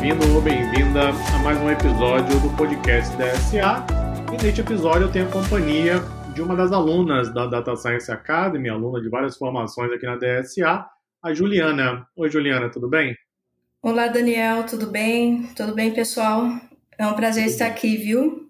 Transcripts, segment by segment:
bem-vindo ou bem-vinda a mais um episódio do podcast da SA. E neste episódio eu tenho a companhia de uma das alunas da Data Science Academy, aluna de várias formações aqui na DSA, a Juliana. Oi, Juliana, tudo bem? Olá, Daniel, tudo bem? Tudo bem, pessoal? É um prazer estar aqui, viu?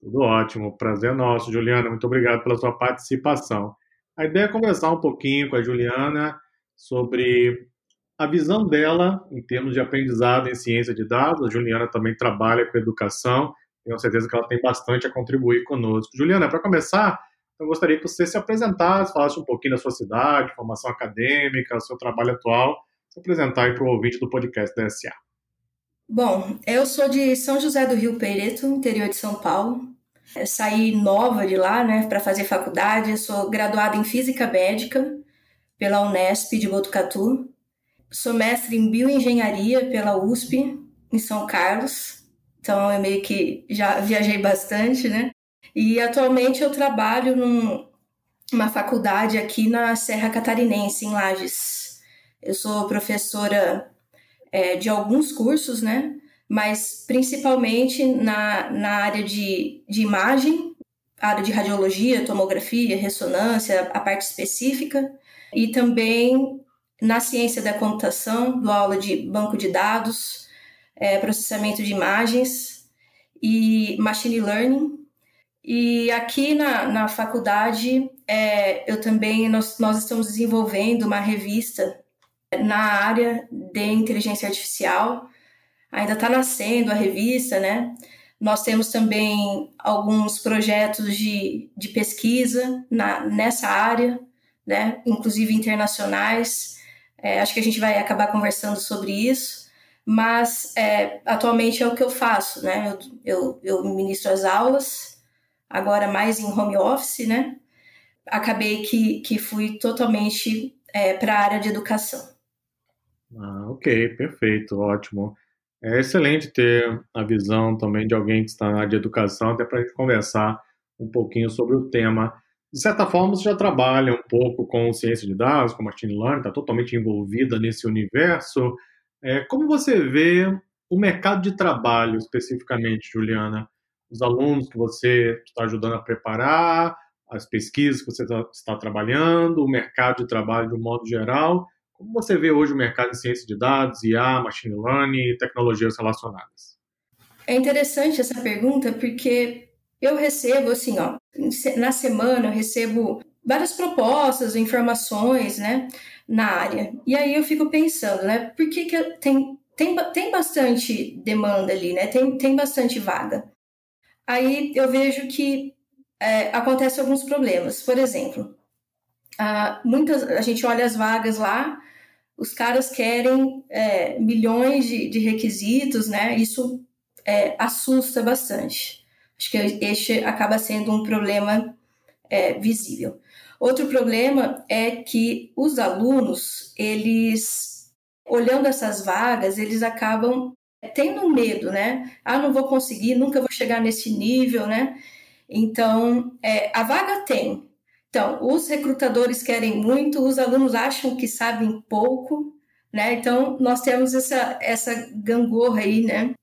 Tudo ótimo, prazer nosso, Juliana. Muito obrigado pela sua participação. A ideia é conversar um pouquinho com a Juliana sobre a visão dela em termos de aprendizado em ciência de dados. A Juliana também trabalha com educação tenho certeza que ela tem bastante a contribuir conosco. Juliana, para começar, eu gostaria que você se apresentasse, falasse um pouquinho da sua cidade, formação acadêmica, seu trabalho atual, se apresentar para o ouvinte do podcast da SA. Bom, eu sou de São José do Rio Preto, interior de São Paulo. Eu saí nova de lá, né, para fazer faculdade. Eu sou graduada em Física Médica pela Unesp de Botucatu. Sou mestre em Bioengenharia pela USP, em São Carlos. Então eu meio que já viajei bastante, né? E atualmente eu trabalho numa faculdade aqui na Serra Catarinense, em Lages. Eu sou professora é, de alguns cursos, né? Mas principalmente na, na área de, de imagem, área de radiologia, tomografia, ressonância, a parte específica, e também na ciência da computação, dou aula de banco de dados, é, processamento de imagens e machine learning. E aqui na, na faculdade, é, eu também, nós, nós estamos desenvolvendo uma revista na área de inteligência artificial. Ainda está nascendo a revista, né? Nós temos também alguns projetos de, de pesquisa na, nessa área, né? inclusive internacionais. É, acho que a gente vai acabar conversando sobre isso mas é, atualmente é o que eu faço, né? Eu, eu, eu ministro as aulas, agora mais em home office, né? Acabei que, que fui totalmente é, para a área de educação. Ah, ok, perfeito, ótimo. É excelente ter a visão também de alguém que está na área de educação, até para a gente conversar um pouquinho sobre o tema. De certa forma, você já trabalha um pouco com ciência de dados, com machine learning, está totalmente envolvida nesse universo. É, como você vê o mercado de trabalho especificamente, Juliana? Os alunos que você está ajudando a preparar, as pesquisas que você está, está trabalhando, o mercado de trabalho de um modo geral. Como você vê hoje o mercado de ciência de dados, IA, machine learning e tecnologias relacionadas? É interessante essa pergunta porque eu recebo assim, ó, na semana eu recebo várias propostas, informações, né? na área. E aí eu fico pensando, né? Por que, que tem, tem, tem bastante demanda ali, né? Tem, tem bastante vaga. Aí eu vejo que é, acontecem alguns problemas. Por exemplo, a, muitas, a gente olha as vagas lá, os caras querem é, milhões de, de, requisitos, né? Isso é, assusta bastante. Acho que este acaba sendo um problema é, visível. Outro problema é que os alunos, eles, olhando essas vagas, eles acabam tendo medo, né? Ah, não vou conseguir, nunca vou chegar nesse nível, né? Então, é, a vaga tem. Então, os recrutadores querem muito, os alunos acham que sabem pouco, né? Então, nós temos essa, essa gangorra aí, né?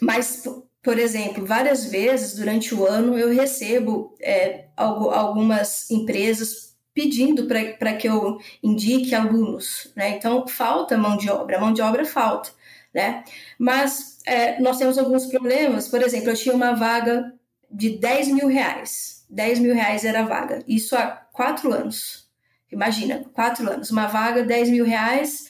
Mas, por exemplo, várias vezes durante o ano eu recebo é, algumas empresas pedindo para que eu indique alunos, né? Então, falta mão de obra, mão de obra falta, né? Mas é, nós temos alguns problemas, por exemplo, eu tinha uma vaga de 10 mil reais, 10 mil reais era a vaga, isso há quatro anos, imagina, quatro anos, uma vaga, 10 mil reais,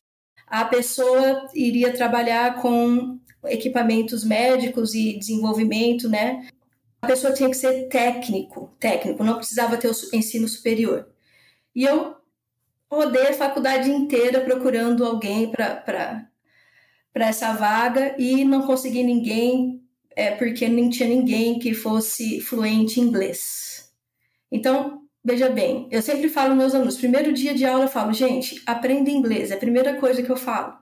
a pessoa iria trabalhar com equipamentos médicos e desenvolvimento, né? A pessoa tinha que ser técnico, técnico, não precisava ter o ensino superior. E eu rodei a faculdade inteira procurando alguém para essa vaga e não consegui ninguém, é, porque nem tinha ninguém que fosse fluente em inglês. Então, veja bem, eu sempre falo meus alunos, primeiro dia de aula eu falo, gente, aprenda inglês, é a primeira coisa que eu falo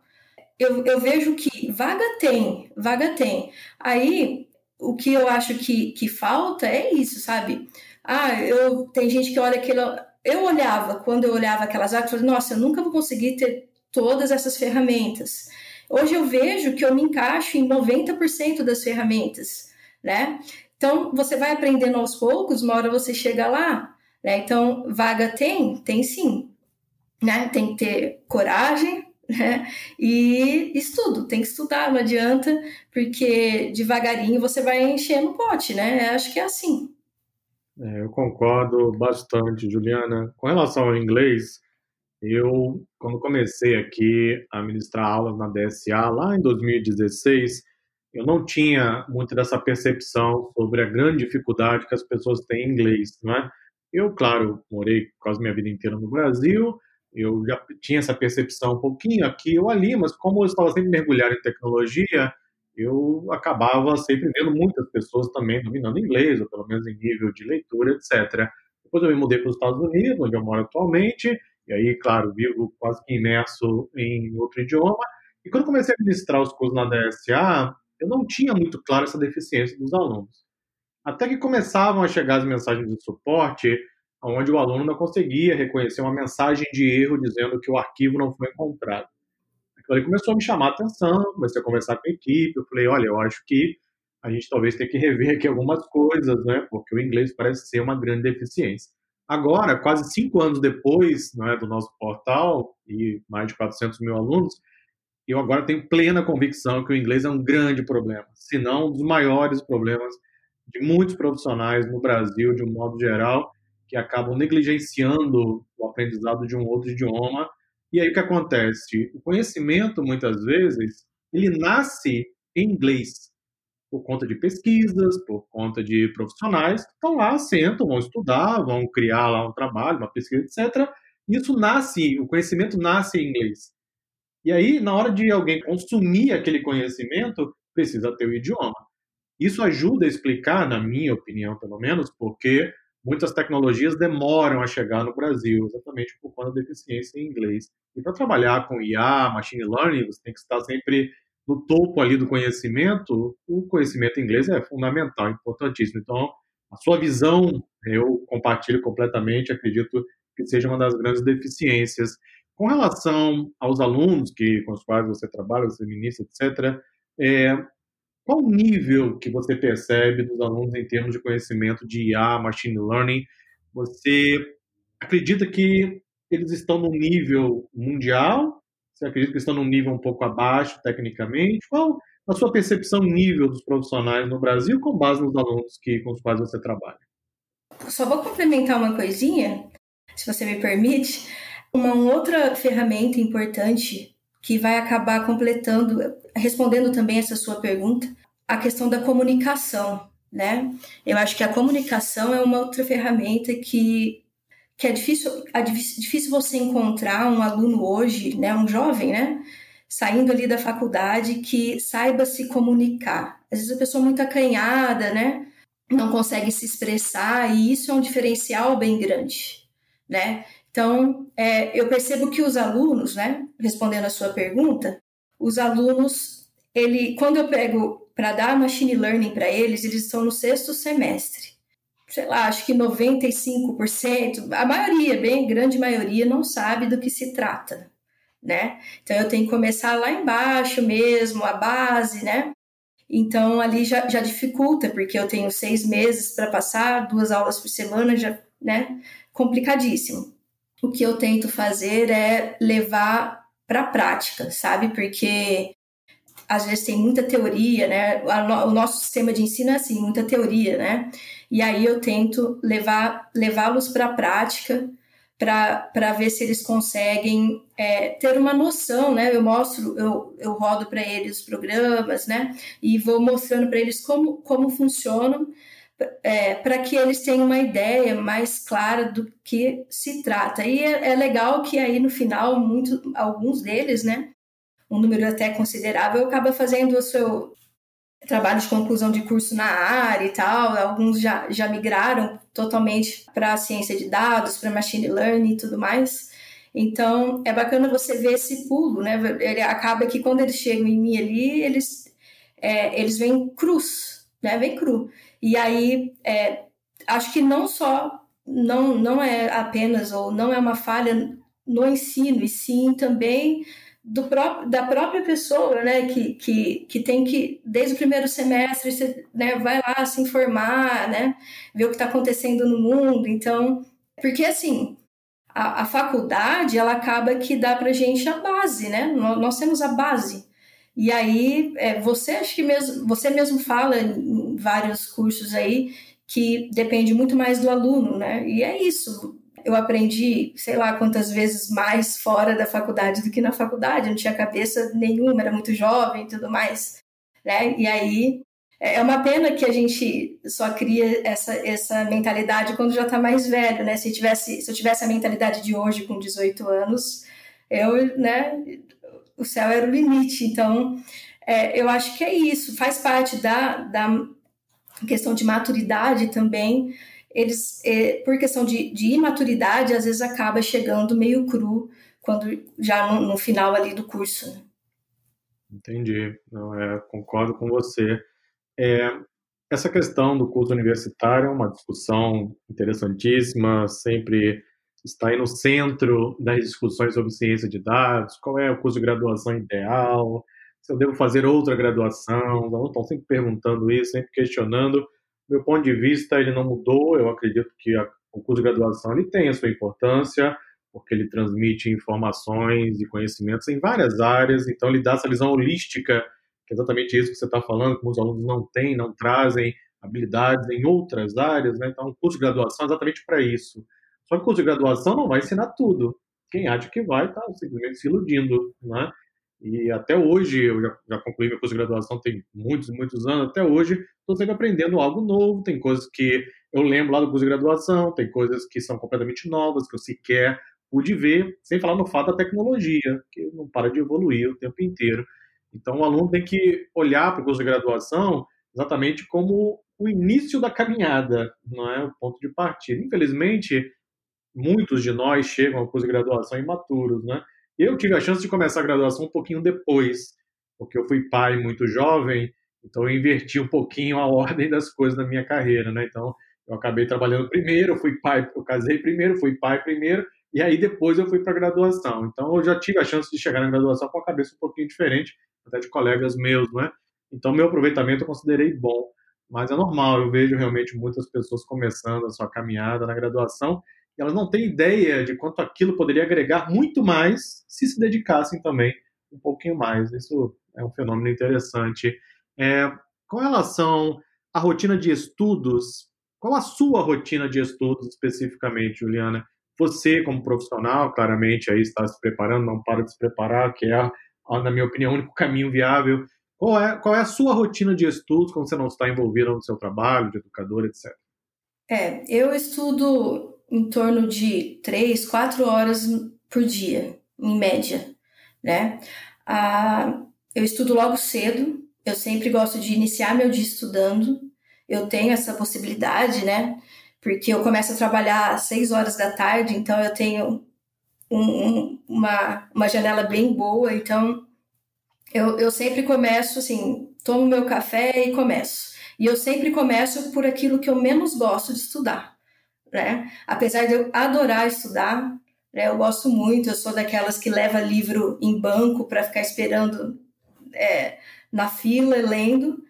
eu, eu vejo que vaga tem, vaga tem. Aí, o que eu acho que, que falta é isso, sabe? Ah, eu tem gente que olha aquilo. Eu olhava, quando eu olhava aquelas vagas, eu falei, nossa, eu nunca vou conseguir ter todas essas ferramentas. Hoje eu vejo que eu me encaixo em 90% das ferramentas, né? Então, você vai aprendendo aos poucos, uma hora você chega lá, né? Então, vaga tem? Tem sim, né? Tem que ter coragem, né? E estudo, tem que estudar, não adianta, porque devagarinho você vai enchendo o pote, né? Acho que é assim. É, eu concordo bastante, Juliana. Com relação ao inglês, eu, quando comecei aqui a ministrar aulas na DSA, lá em 2016, eu não tinha muito dessa percepção sobre a grande dificuldade que as pessoas têm em inglês, não é? Eu, claro, morei quase minha vida inteira no Brasil, eu já tinha essa percepção um pouquinho aqui ou ali, mas como eu estava sempre mergulhado em tecnologia, eu acabava sempre vendo muitas pessoas também dominando inglês, ou pelo menos em nível de leitura, etc. Depois eu me mudei para os Estados Unidos, onde eu moro atualmente, e aí, claro, vivo quase que imerso em outro idioma. E quando comecei a ministrar os cursos na DSA, eu não tinha muito claro essa deficiência dos alunos. Até que começavam a chegar as mensagens de suporte, onde o aluno não conseguia reconhecer uma mensagem de erro dizendo que o arquivo não foi encontrado. Aquilo ali começou a me chamar a atenção, comecei a conversar com a equipe, eu falei, olha, eu acho que a gente talvez tenha que rever aqui algumas coisas, né, porque o inglês parece ser uma grande deficiência. Agora, quase cinco anos depois né, do nosso portal e mais de 400 mil alunos, eu agora tenho plena convicção que o inglês é um grande problema, se não um dos maiores problemas de muitos profissionais no Brasil, de um modo geral, que acabam negligenciando o aprendizado de um outro idioma. E aí o que acontece? O conhecimento, muitas vezes, ele nasce em inglês, por conta de pesquisas, por conta de profissionais que estão lá, sentam, vão estudar, vão criar lá um trabalho, uma pesquisa, etc. Isso nasce, o conhecimento nasce em inglês. E aí, na hora de alguém consumir aquele conhecimento, precisa ter o idioma. Isso ajuda a explicar, na minha opinião, pelo menos, porque muitas tecnologias demoram a chegar no Brasil, exatamente por conta da deficiência em inglês. E para trabalhar com IA, machine learning, você tem que estar sempre no topo ali do conhecimento, o conhecimento inglês é fundamental, importantíssimo. Então, a sua visão, eu compartilho completamente, acredito que seja uma das grandes deficiências. Com relação aos alunos que, com os quais você trabalha, você ministra, etc., é, qual o nível que você percebe dos alunos em termos de conhecimento de IA, machine learning? Você acredita que eles estão no nível mundial você acredita que estão num nível um pouco abaixo tecnicamente? Qual a sua percepção nível dos profissionais no Brasil com base nos alunos que, com os quais você trabalha? Só vou complementar uma coisinha, se você me permite. Uma outra ferramenta importante que vai acabar completando, respondendo também essa sua pergunta, a questão da comunicação, né? Eu acho que a comunicação é uma outra ferramenta que que é difícil, é difícil você encontrar um aluno hoje, né, um jovem, né, saindo ali da faculdade que saiba se comunicar. Às vezes a pessoa é muito acanhada, né, não consegue se expressar e isso é um diferencial bem grande, né. Então, é, eu percebo que os alunos, né, respondendo a sua pergunta, os alunos, ele, quando eu pego para dar machine learning para eles, eles estão no sexto semestre sei lá, acho que 95%, a maioria, bem grande maioria, não sabe do que se trata, né? Então eu tenho que começar lá embaixo mesmo, a base, né? Então ali já, já dificulta, porque eu tenho seis meses para passar, duas aulas por semana, já, né? Complicadíssimo. O que eu tento fazer é levar para a prática, sabe? Porque às vezes tem muita teoria, né? O nosso sistema de ensino é assim, muita teoria, né? E aí eu tento levar levá-los para a prática para ver se eles conseguem é, ter uma noção, né? Eu mostro, eu, eu rodo para eles os programas, né? E vou mostrando para eles como, como funcionam, é, para que eles tenham uma ideia mais clara do que se trata. E é, é legal que aí no final, muito, alguns deles, né? Um número até considerável, acaba fazendo o seu, trabalho de conclusão de curso na área e tal, alguns já, já migraram totalmente para a ciência de dados, para machine learning e tudo mais. Então, é bacana você ver esse pulo, né? Ele acaba que quando eles chegam em mim ali, eles, é, eles vêm cruz, né? Vem cru. E aí, é, acho que não só, não, não é apenas, ou não é uma falha no ensino, e sim também do próprio, da própria pessoa, né, que, que, que tem que, desde o primeiro semestre, você né, vai lá se informar, né, ver o que está acontecendo no mundo. Então, porque assim, a, a, faculdade, ela acaba que dá para gente a base, né, nós, nós temos a base. E aí, é, você acho que mesmo, você mesmo fala em vários cursos aí que depende muito mais do aluno, né, e é isso, eu aprendi, sei lá quantas vezes mais fora da faculdade do que na faculdade, não tinha cabeça nenhuma, era muito jovem e tudo mais, né? E aí é, é uma pena que a gente só cria essa, essa mentalidade quando já está mais velho, né? Se, tivesse, se eu tivesse a mentalidade de hoje com 18 anos, eu, né, o céu era o limite. Então, é, eu acho que é isso, faz parte da, da questão de maturidade também, eles, é, por questão de, de, imaturidade, às vezes acaba chegando meio cru quando já no, no final ali do curso. Né? Entendi, não é, concordo com você. É, essa questão do curso universitário é uma discussão interessantíssima, sempre está aí no centro das discussões sobre ciência de dados, qual é o curso de graduação ideal, se eu devo fazer outra graduação, estão sempre perguntando isso, sempre questionando, meu ponto de vista, ele não mudou. Eu acredito que a, o curso de graduação ele tem a sua importância, porque ele transmite informações e conhecimentos em várias áreas, então ele dá essa visão holística, que é exatamente isso que você está falando, que os alunos não têm, não trazem habilidades em outras áreas, né? Então, o curso de graduação é exatamente para isso. Só que o curso de graduação não vai ensinar tudo. Quem acha que vai está simplesmente se iludindo, né? E até hoje, eu já, já concluí meu curso de graduação tem muitos, muitos anos, até hoje estou sempre aprendendo algo novo, tem coisas que eu lembro lá do curso de graduação, tem coisas que são completamente novas, que eu sequer pude ver, sem falar no fato da tecnologia, que não para de evoluir o tempo inteiro. Então, o aluno tem que olhar para o curso de graduação exatamente como o início da caminhada, não é o ponto de partida. Infelizmente, muitos de nós chegam ao curso de graduação imaturos, né? Eu tive a chance de começar a graduação um pouquinho depois, porque eu fui pai muito jovem, então eu inverti um pouquinho a ordem das coisas na minha carreira, né? Então eu acabei trabalhando primeiro, fui pai, eu casei primeiro, fui pai primeiro, e aí depois eu fui para a graduação. Então eu já tive a chance de chegar na graduação com a cabeça um pouquinho diferente, até de colegas meus, né? Então meu aproveitamento eu considerei bom, mas é normal, eu vejo realmente muitas pessoas começando a sua caminhada na graduação elas não têm ideia de quanto aquilo poderia agregar muito mais se se dedicassem também um pouquinho mais. Isso é um fenômeno interessante. É, com relação à rotina de estudos, qual a sua rotina de estudos especificamente, Juliana? Você, como profissional, claramente aí está se preparando, não para de se preparar, que é, na minha opinião, o único caminho viável. Qual é, qual é a sua rotina de estudos quando você não está envolvido no seu trabalho, de educador, etc? É, eu estudo em torno de três, quatro horas por dia, em média, né? Ah, eu estudo logo cedo, eu sempre gosto de iniciar meu dia estudando, eu tenho essa possibilidade, né? Porque eu começo a trabalhar às seis horas da tarde, então eu tenho um, um, uma, uma janela bem boa, então eu, eu sempre começo assim, tomo meu café e começo. E eu sempre começo por aquilo que eu menos gosto de estudar né? Apesar de eu adorar estudar, né? Eu gosto muito, eu sou daquelas que leva livro em banco para ficar esperando é, na fila lendo,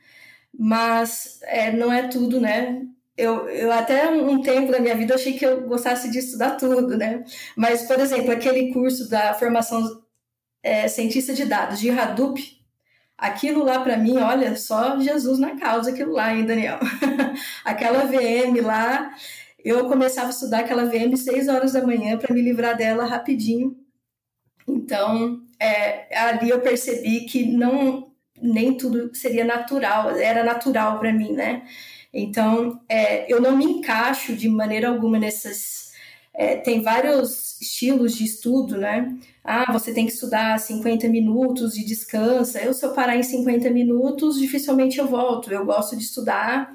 mas é, não é tudo, né? Eu, eu até um tempo da minha vida achei que eu gostasse de estudar tudo, né? Mas, por exemplo, aquele curso da formação é, cientista de dados de Hadoop, aquilo lá para mim, olha, só Jesus na causa aquilo lá, hein, Daniel? Aquela VM lá, eu começava a estudar aquela VM seis horas da manhã para me livrar dela rapidinho. Então, é, ali eu percebi que não nem tudo seria natural, era natural para mim, né? Então, é, eu não me encaixo de maneira alguma nessas. É, tem vários estilos de estudo, né? Ah, você tem que estudar 50 minutos e descansa. Eu, se eu parar em 50 minutos, dificilmente eu volto. Eu gosto de estudar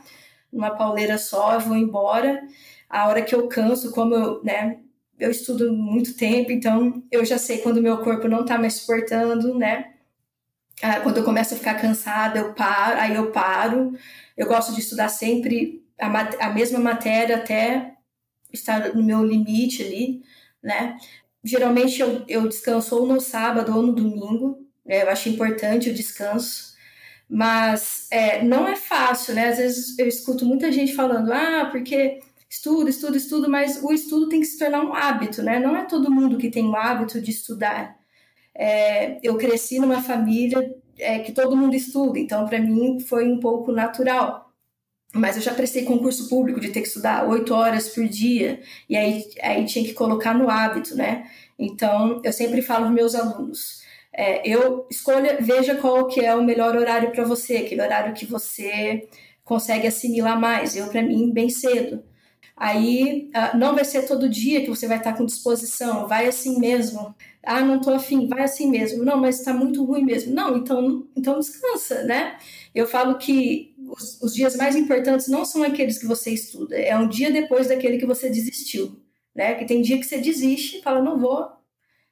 numa pauleira só, eu vou embora a hora que eu canso, como eu, né, eu estudo muito tempo, então eu já sei quando meu corpo não está mais suportando, né? Ah, quando eu começo a ficar cansada, eu paro, aí eu paro. Eu gosto de estudar sempre a, a mesma matéria até estar no meu limite ali, né? geralmente eu, eu descanso ou no sábado ou no domingo. Né? Eu acho importante o descanso. Mas é, não é fácil, né? Às vezes eu escuto muita gente falando, ah, porque estudo, estudo, estudo, mas o estudo tem que se tornar um hábito, né? Não é todo mundo que tem o hábito de estudar. É, eu cresci numa família é, que todo mundo estuda, então para mim foi um pouco natural. Mas eu já prestei concurso público de ter que estudar oito horas por dia, e aí, aí tinha que colocar no hábito, né? Então eu sempre falo para meus alunos: é, eu escolha, veja qual que é o melhor horário para você, aquele horário que você consegue assimilar mais. Eu, para mim, bem cedo. Aí uh, não vai ser todo dia que você vai estar com disposição, vai assim mesmo. Ah, não tô afim, vai assim mesmo. Não, mas está muito ruim mesmo. Não, então, então descansa, né? Eu falo que os, os dias mais importantes não são aqueles que você estuda, é um dia depois daquele que você desistiu, né? Que tem dia que você desiste, fala, não vou,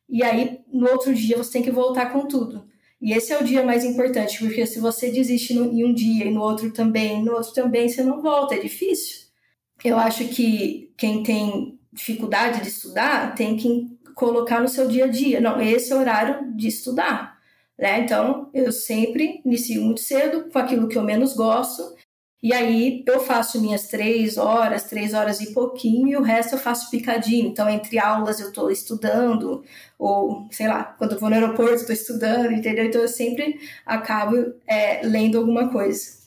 e aí no outro dia você tem que voltar com tudo. E esse é o dia mais importante, porque se você desiste no, em um dia e no outro também, no outro também, você não volta, é difícil. Eu acho que quem tem dificuldade de estudar tem que colocar no seu dia a dia. Não, esse é o horário de estudar. Né? Então, eu sempre inicio muito cedo com aquilo que eu menos gosto e aí eu faço minhas três horas, três horas e pouquinho, e o resto eu faço picadinho. Então, entre aulas eu estou estudando, ou sei lá, quando vou no aeroporto estou estudando, entendeu? Então eu sempre acabo é, lendo alguma coisa.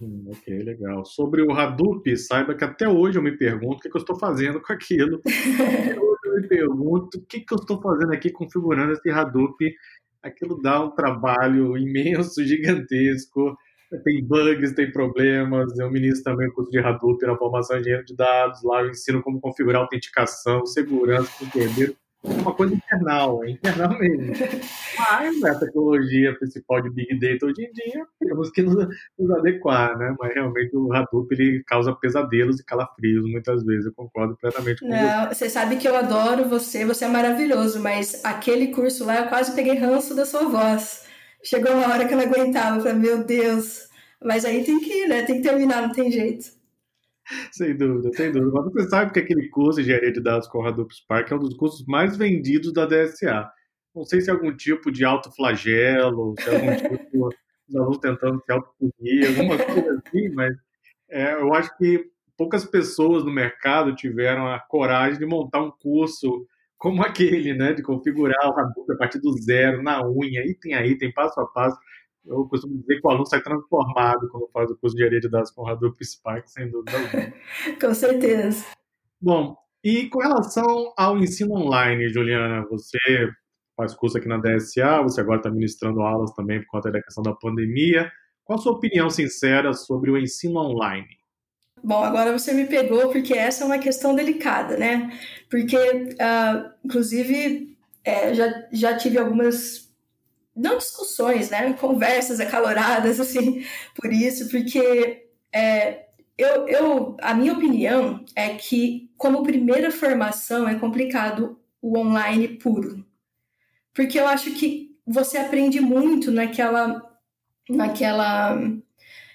Hum, ok, legal. Sobre o Hadoop, saiba que até hoje eu me pergunto o que, que eu estou fazendo com aquilo. até hoje eu me pergunto o que, que eu estou fazendo aqui configurando esse Hadoop. Aquilo dá um trabalho imenso, gigantesco tem bugs, tem problemas. Eu ministro também o curso de Hadoop na formação de engenheiro de dados. Lá eu ensino como configurar autenticação, segurança, entender. Uma coisa internal, é internal mesmo. Mas a tecnologia principal de Big Data hoje em dia, temos que nos, nos, adequar, né? Mas realmente o Hadoop ele causa pesadelos e calafrios muitas vezes. Eu concordo plenamente com Não, você. Você sabe que eu adoro você, você é maravilhoso, mas aquele curso lá eu quase peguei ranço da sua voz chegou uma hora que eu não aguentava, eu falei, meu Deus, mas aí tem que ir, né? Tem que terminar, não tem jeito. Sem dúvida, sem dúvida. Mas você sabe que aquele curso de engenharia de dados com Hadoop Spark é um dos cursos mais vendidos da DSA. Não sei se é algum tipo de alto flagelo, se é algum tipo de alunos tentando se autopunir, alguma coisa assim, mas é, eu acho que poucas pessoas no mercado tiveram a coragem de montar um curso como aquele, né, de configurar o Hadoop a partir do zero, na unha, item a item, passo a passo. Eu costumo dizer que o aluno sai transformado quando faz o curso de engenharia de dados com Hadoop Spark, sem dúvida alguma. com certeza. Bom, e com relação ao ensino online, Juliana, você faz curso aqui na DSA, você agora está ministrando aulas também por conta da questão da pandemia. Qual a sua opinião sincera sobre o ensino online? Bom, agora você me pegou porque essa é uma questão delicada, né? Porque, uh, inclusive, é, já, já tive algumas, não discussões, né? Conversas acaloradas, assim, por isso, porque é, eu, eu, a minha opinião é que, como primeira formação, é complicado o online puro. Porque eu acho que você aprende muito naquela, naquela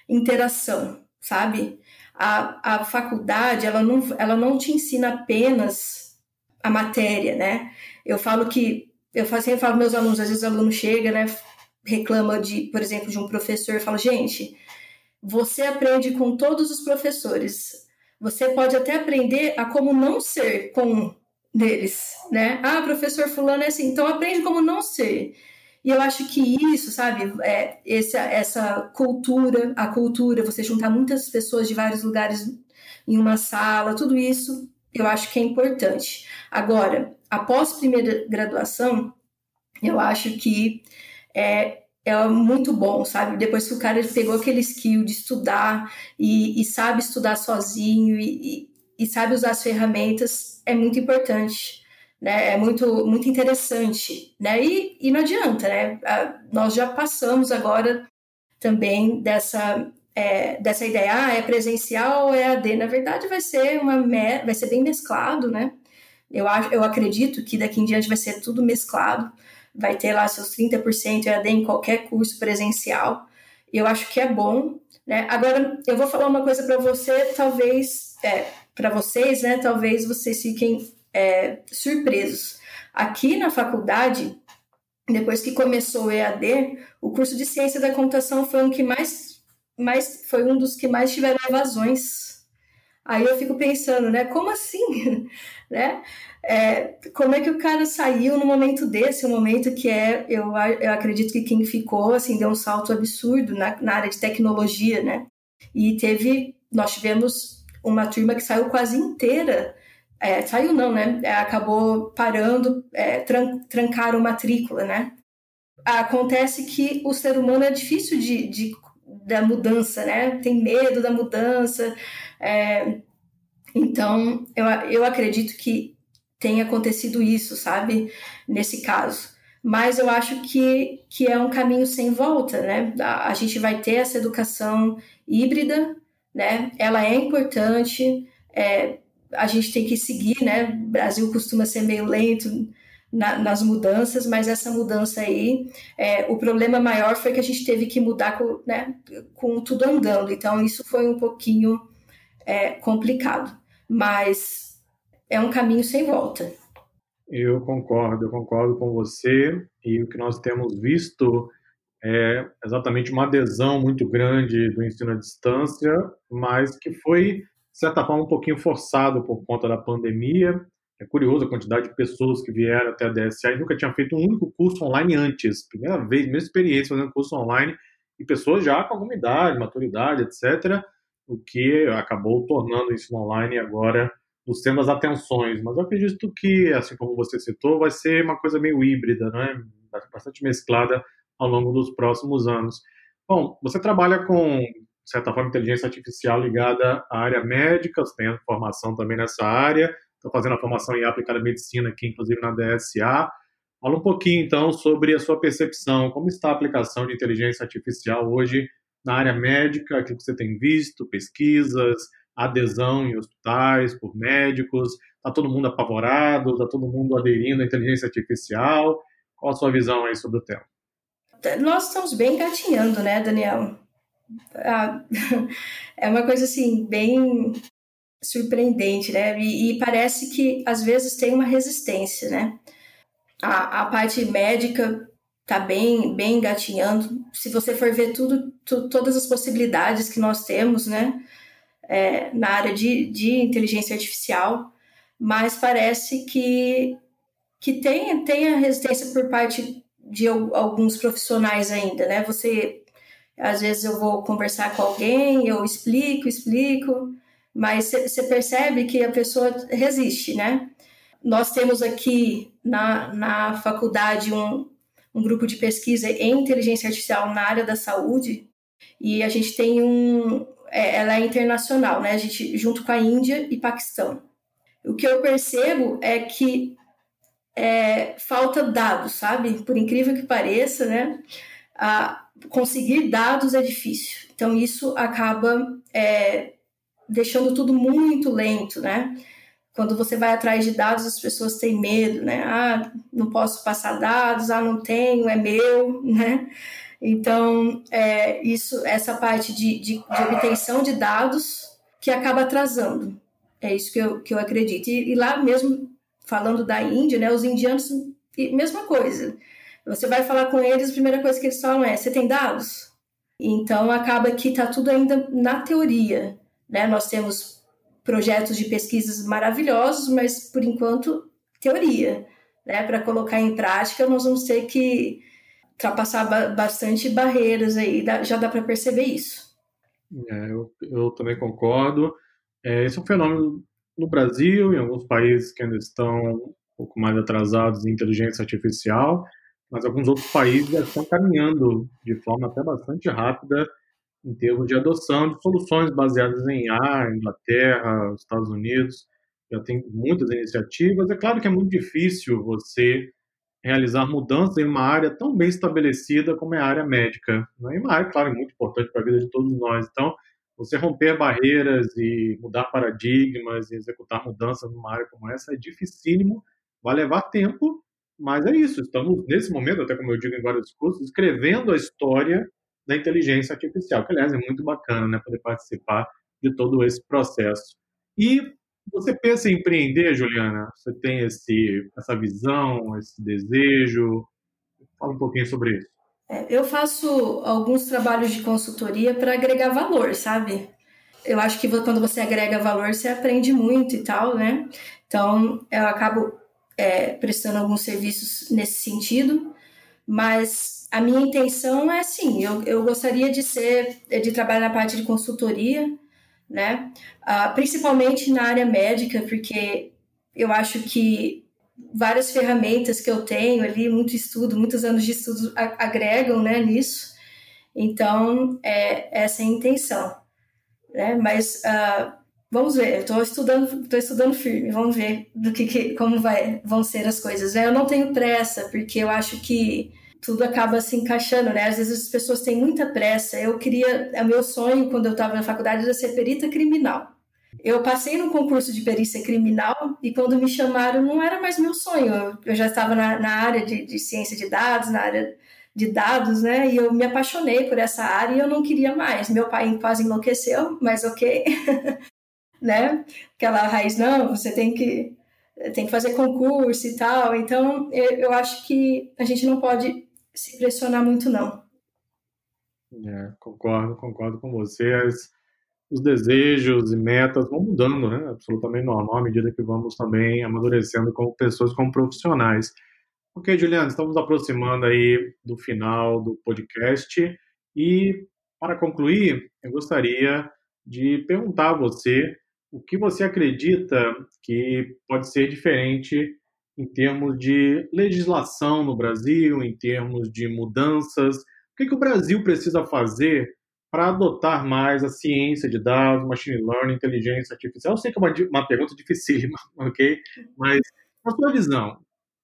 interação, sabe? a, a faculdade ela não, ela não te ensina apenas a matéria, né? Eu falo que eu sempre falo meus alunos, às vezes o aluno chega, né, reclama de, por exemplo, de um professor, fala, gente, você aprende com todos os professores. Você pode até aprender a como não ser com um deles, né? Ah, professor fulano é assim, então aprende como não ser. E eu acho que isso, sabe, é, essa, essa cultura, a cultura, você juntar muitas pessoas de vários lugares em uma sala, tudo isso eu acho que é importante. Agora, após primeira graduação, eu acho que é, é muito bom, sabe? Depois que o cara pegou aquele skill de estudar e, e sabe estudar sozinho e, e, e sabe usar as ferramentas, é muito importante né? É muito, muito interessante, né? E, e não adianta, né? A, nós já passamos agora também dessa é, dessa ideia, ah, é presencial ou é AD? Na verdade, vai ser uma vai ser bem mesclado, né? Eu, eu acredito que daqui em diante vai ser tudo mesclado, vai ter lá seus 30% EAD em qualquer curso presencial. Eu acho que é bom, né? Agora, eu vou falar uma coisa para você, talvez, é, para vocês, né? Talvez vocês fiquem é, surpresos. Aqui na faculdade, depois que começou o EAD, o curso de ciência da computação foi um que mais, mais foi um dos que mais tiveram evasões. Aí eu fico pensando, né? Como assim, né? É, como é que o cara saiu no momento desse, um momento que é, eu, eu acredito que quem ficou, assim, deu um salto absurdo na, na área de tecnologia, né? E teve, nós tivemos uma turma que saiu quase inteira é, saiu não, né? É, acabou parando, é, tran trancaram matrícula, né? Acontece que o ser humano é difícil de, de da mudança, né? Tem medo da mudança. É, então, eu, eu acredito que tenha acontecido isso, sabe? Nesse caso. Mas eu acho que, que é um caminho sem volta, né? A, a gente vai ter essa educação híbrida, né? Ela é importante, é, a gente tem que seguir, né? O Brasil costuma ser meio lento na, nas mudanças, mas essa mudança aí, é, o problema maior foi que a gente teve que mudar com, né, com tudo andando. Então, isso foi um pouquinho é, complicado, mas é um caminho sem volta. Eu concordo, eu concordo com você. E o que nós temos visto é exatamente uma adesão muito grande do ensino à distância, mas que foi de certa forma, um pouquinho forçado por conta da pandemia. É curioso a quantidade de pessoas que vieram até a DSA e nunca tinham feito um único curso online antes. Primeira vez, mesma experiência fazendo curso online, e pessoas já com alguma idade, maturidade, etc., o que acabou tornando o ensino online agora no centro das atenções. Mas eu acredito que, assim como você citou, vai ser uma coisa meio híbrida, né? bastante mesclada ao longo dos próximos anos. Bom, você trabalha com de certa forma, inteligência artificial ligada à área médica, você tem formação também nessa área, estou fazendo a formação em aplicada medicina aqui, inclusive na DSA. Fala um pouquinho, então, sobre a sua percepção, como está a aplicação de inteligência artificial hoje na área médica, aquilo que você tem visto, pesquisas, adesão em hospitais por médicos, está todo mundo apavorado, está todo mundo aderindo à inteligência artificial. Qual a sua visão aí sobre o tema? Nós estamos bem gatinhando, né, Daniel? é uma coisa assim, bem surpreendente, né? E, e, parece que às vezes tem uma resistência, né? A, a parte médica tá bem, bem engatinhando. Se você for ver tudo, tu, todas as possibilidades que nós temos, né? É, na área de, de inteligência artificial, mas parece que, que tem, tem a resistência por parte de alguns profissionais ainda, né? Você às vezes eu vou conversar com alguém, eu explico, explico, mas você percebe que a pessoa resiste, né? Nós temos aqui na, na faculdade um, um grupo de pesquisa em inteligência artificial na área da saúde e a gente tem um. É, ela é internacional, né? A gente, junto com a Índia e Paquistão. O que eu percebo é que é, falta dados, sabe? Por incrível que pareça, né? A, conseguir dados é difícil. Então, isso acaba é, deixando tudo muito lento, né? Quando você vai atrás de dados, as pessoas têm medo, né? Ah, não posso passar dados, ah, não tenho, é meu, né? Então, é, isso, essa parte de, de, de, obtenção de dados que acaba atrasando. É isso que eu, que eu acredito. E, e lá mesmo, falando da Índia, né? Os indianos, mesma coisa você vai falar com eles, a primeira coisa que eles falam é: você tem dados? Então acaba que está tudo ainda na teoria. Né? Nós temos projetos de pesquisas maravilhosos, mas por enquanto, teoria. Né? Para colocar em prática, nós vamos ter que ultrapassar ba bastante barreiras aí, já dá para perceber isso. É, eu, eu, também concordo. É, esse é um fenômeno no Brasil, em alguns países que ainda estão um pouco mais atrasados em inteligência artificial mas alguns outros países já estão caminhando de forma até bastante rápida em termos de adoção de soluções baseadas em IA, Inglaterra, Estados Unidos, já tem muitas iniciativas. É claro que é muito difícil você realizar mudanças em uma área tão bem estabelecida como é a área médica. Né? E uma área, claro, muito importante para a vida de todos nós. Então, você romper barreiras e mudar paradigmas e executar mudanças numa área como essa é dificílimo, vai levar tempo, mas é isso, estamos nesse momento, até como eu digo em vários cursos, escrevendo a história da inteligência artificial, que aliás é muito bacana, né, poder participar de todo esse processo. E Você pensa em empreender, Juliana? Você tem esse, essa visão, esse desejo? Fala um pouquinho sobre isso. É, eu faço alguns trabalhos de consultoria para agregar valor, sabe? Eu acho que quando você agrega valor, você aprende muito e tal, né? Então, eu acabo é, prestando alguns serviços nesse sentido, mas a minha intenção é assim, eu, eu gostaria de ser, de trabalhar na parte de consultoria, né? Uh, principalmente na área médica, porque eu acho que várias ferramentas que eu tenho ali, muito estudo, muitos anos de estudo agregam, né, nisso. Então, é essa é a intenção, né? Mas uh, vamos ver. Estou estudando, estou estudando firme. Vamos ver do que, que, como vai, vão ser as coisas. Né? Eu não tenho pressa, porque eu acho que tudo acaba se encaixando, né? Às vezes as pessoas têm muita pressa. Eu queria, é meu sonho quando eu estava na faculdade era ser perita criminal. Eu passei no concurso de perícia criminal e quando me chamaram não era mais meu sonho. Eu, já estava na, na área de, de, ciência de dados, na área de dados, né? E eu me apaixonei por essa área e eu não queria mais. Meu pai quase enlouqueceu, mas ok, né? Aquela raiz, não, você tem que tem que fazer concurso e tal. Então, eu, eu acho que a gente não pode se pressionar muito, não. É, concordo, concordo com você. As, os desejos e metas vão mudando, né? Absolutamente normal à medida que vamos também amadurecendo como pessoas, como profissionais. Ok, Juliana, estamos aproximando aí do final do podcast e para concluir, eu gostaria de perguntar a você o que você acredita que pode ser diferente em termos de legislação no Brasil, em termos de mudanças? O que, que o Brasil precisa fazer para adotar mais a ciência de dados, machine learning, inteligência artificial? Eu sei que é uma, uma pergunta dificílima, ok? Mas, na sua visão,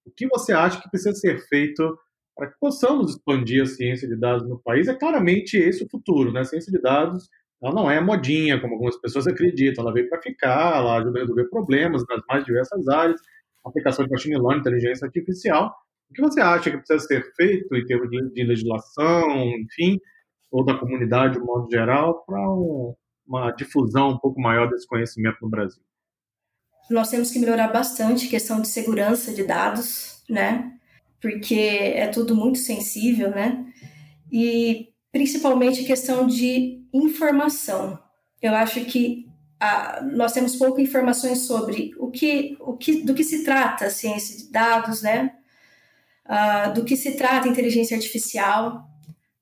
o que você acha que precisa ser feito para que possamos expandir a ciência de dados no país? É claramente esse o futuro, né? A ciência de dados ela não é modinha, como algumas pessoas acreditam. Ela veio para ficar, ela ajuda a resolver problemas nas mais diversas áreas aplicação de machine learning, inteligência artificial. O que você acha que precisa ser feito em termos de legislação, enfim, ou da comunidade de modo geral, para um, uma difusão um pouco maior desse conhecimento no Brasil? Nós temos que melhorar bastante a questão de segurança de dados, né? Porque é tudo muito sensível, né? E principalmente a questão de informação. Eu acho que nós temos pouca informações sobre o que, o que, do que se trata a ciência de dados, né? Uh, do que se trata inteligência artificial,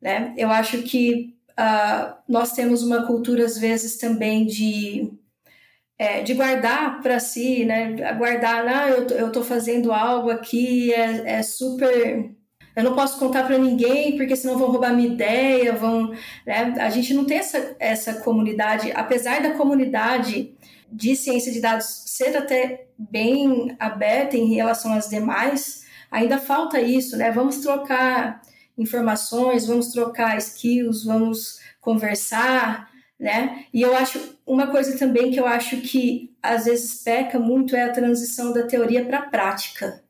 né? Eu acho que uh, nós temos uma cultura às vezes também de é, de guardar para si, né? Guardar, ah, eu estou fazendo algo aqui é, é super eu não posso contar para ninguém porque senão vão roubar minha ideia, vão, né? A gente não tem essa, essa comunidade, apesar da comunidade de ciência de dados ser até bem aberta em relação às demais, ainda falta isso, né? Vamos trocar informações, vamos trocar skills, vamos conversar, né? E eu acho uma coisa também que eu acho que às vezes peca muito é a transição da teoria para a prática.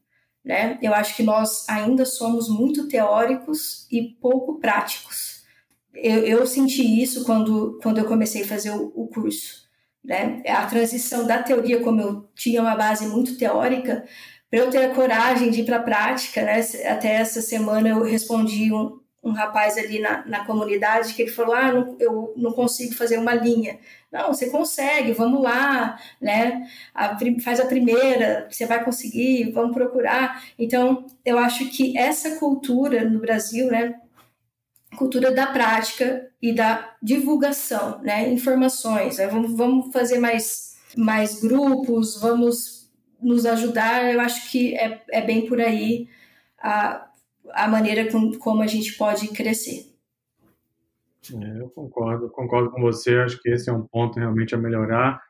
Né? Eu acho que nós ainda somos muito teóricos e pouco práticos. Eu, eu senti isso quando, quando eu comecei a fazer o, o curso. Né? A transição da teoria, como eu tinha uma base muito teórica, para eu ter a coragem de ir para a prática, né? até essa semana eu respondi um, um rapaz ali na, na comunidade que ele falou: Ah, não, eu não consigo fazer uma linha. Não, você consegue, vamos lá, né? A, faz a primeira, você vai conseguir, vamos procurar. Então, eu acho que essa cultura no Brasil, né? Cultura da prática e da divulgação, né? Informações, né? Vamos, vamos fazer mais, mais grupos, vamos nos ajudar. Eu acho que é, é bem por aí. A, a maneira com, como a gente pode crescer. É, eu concordo, concordo com você. Acho que esse é um ponto realmente a melhorar.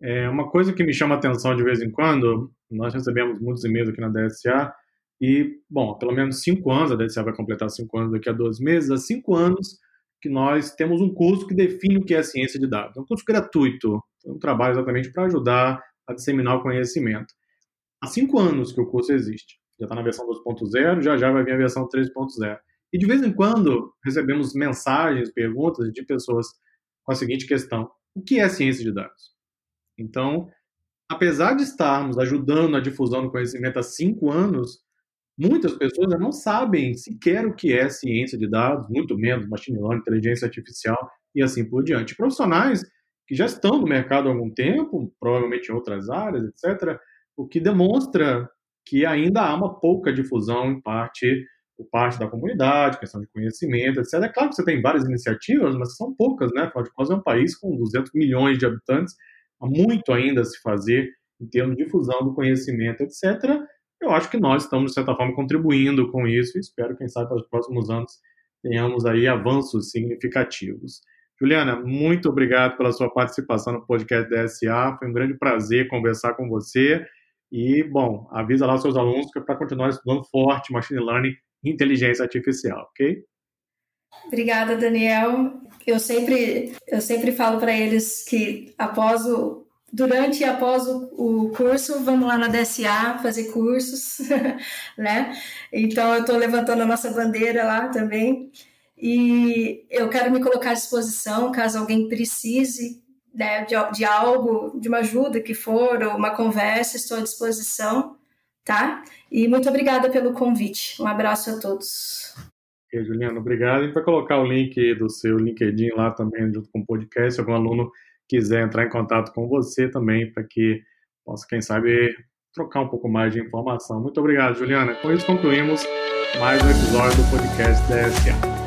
É uma coisa que me chama atenção de vez em quando, nós recebemos muitos e-mails aqui na DSA, e, bom, pelo menos cinco anos, a DSA vai completar cinco anos daqui a dois meses, há cinco anos que nós temos um curso que define o que é ciência de dados. É um curso gratuito, é um trabalho exatamente para ajudar a disseminar o conhecimento. Há cinco anos que o curso existe já está na versão 2.0, já já vai vir a versão 3.0. E de vez em quando recebemos mensagens, perguntas de pessoas com a seguinte questão: o que é ciência de dados? Então, apesar de estarmos ajudando a difusão do conhecimento há cinco anos, muitas pessoas não sabem sequer o que é ciência de dados, muito menos machine learning, inteligência artificial e assim por diante. Profissionais que já estão no mercado há algum tempo, provavelmente em outras áreas, etc., o que demonstra que ainda há uma pouca difusão em parte por parte da comunidade, questão de conhecimento, etc. É claro que você tem várias iniciativas, mas são poucas, né? Afinal de contas, é um país com 200 milhões de habitantes, há muito ainda a se fazer em termos de difusão do conhecimento, etc. Eu acho que nós estamos, de certa forma, contribuindo com isso e espero, quem sabe, para os próximos anos tenhamos aí avanços significativos. Juliana, muito obrigado pela sua participação no podcast da SA. Foi um grande prazer conversar com você. E, bom, avisa lá os seus alunos que é para continuar estudando forte Machine Learning e Inteligência Artificial, ok? Obrigada, Daniel. Eu sempre, eu sempre falo para eles que após o, durante e após o, o, curso, vamos lá na DSA fazer cursos, né? Então, eu estou levantando a nossa bandeira lá também. E eu quero me colocar à disposição caso alguém precise né, de, de algo, de uma ajuda que for, ou uma conversa, estou à disposição, tá? E muito obrigada pelo convite. Um abraço a todos. Ok, Juliana, obrigado. A gente vai colocar o link do seu LinkedIn lá também, junto com o podcast. Se algum aluno quiser entrar em contato com você também, para que possa, quem sabe, trocar um pouco mais de informação. Muito obrigado, Juliana. Com isso, concluímos mais um episódio do podcast DSA.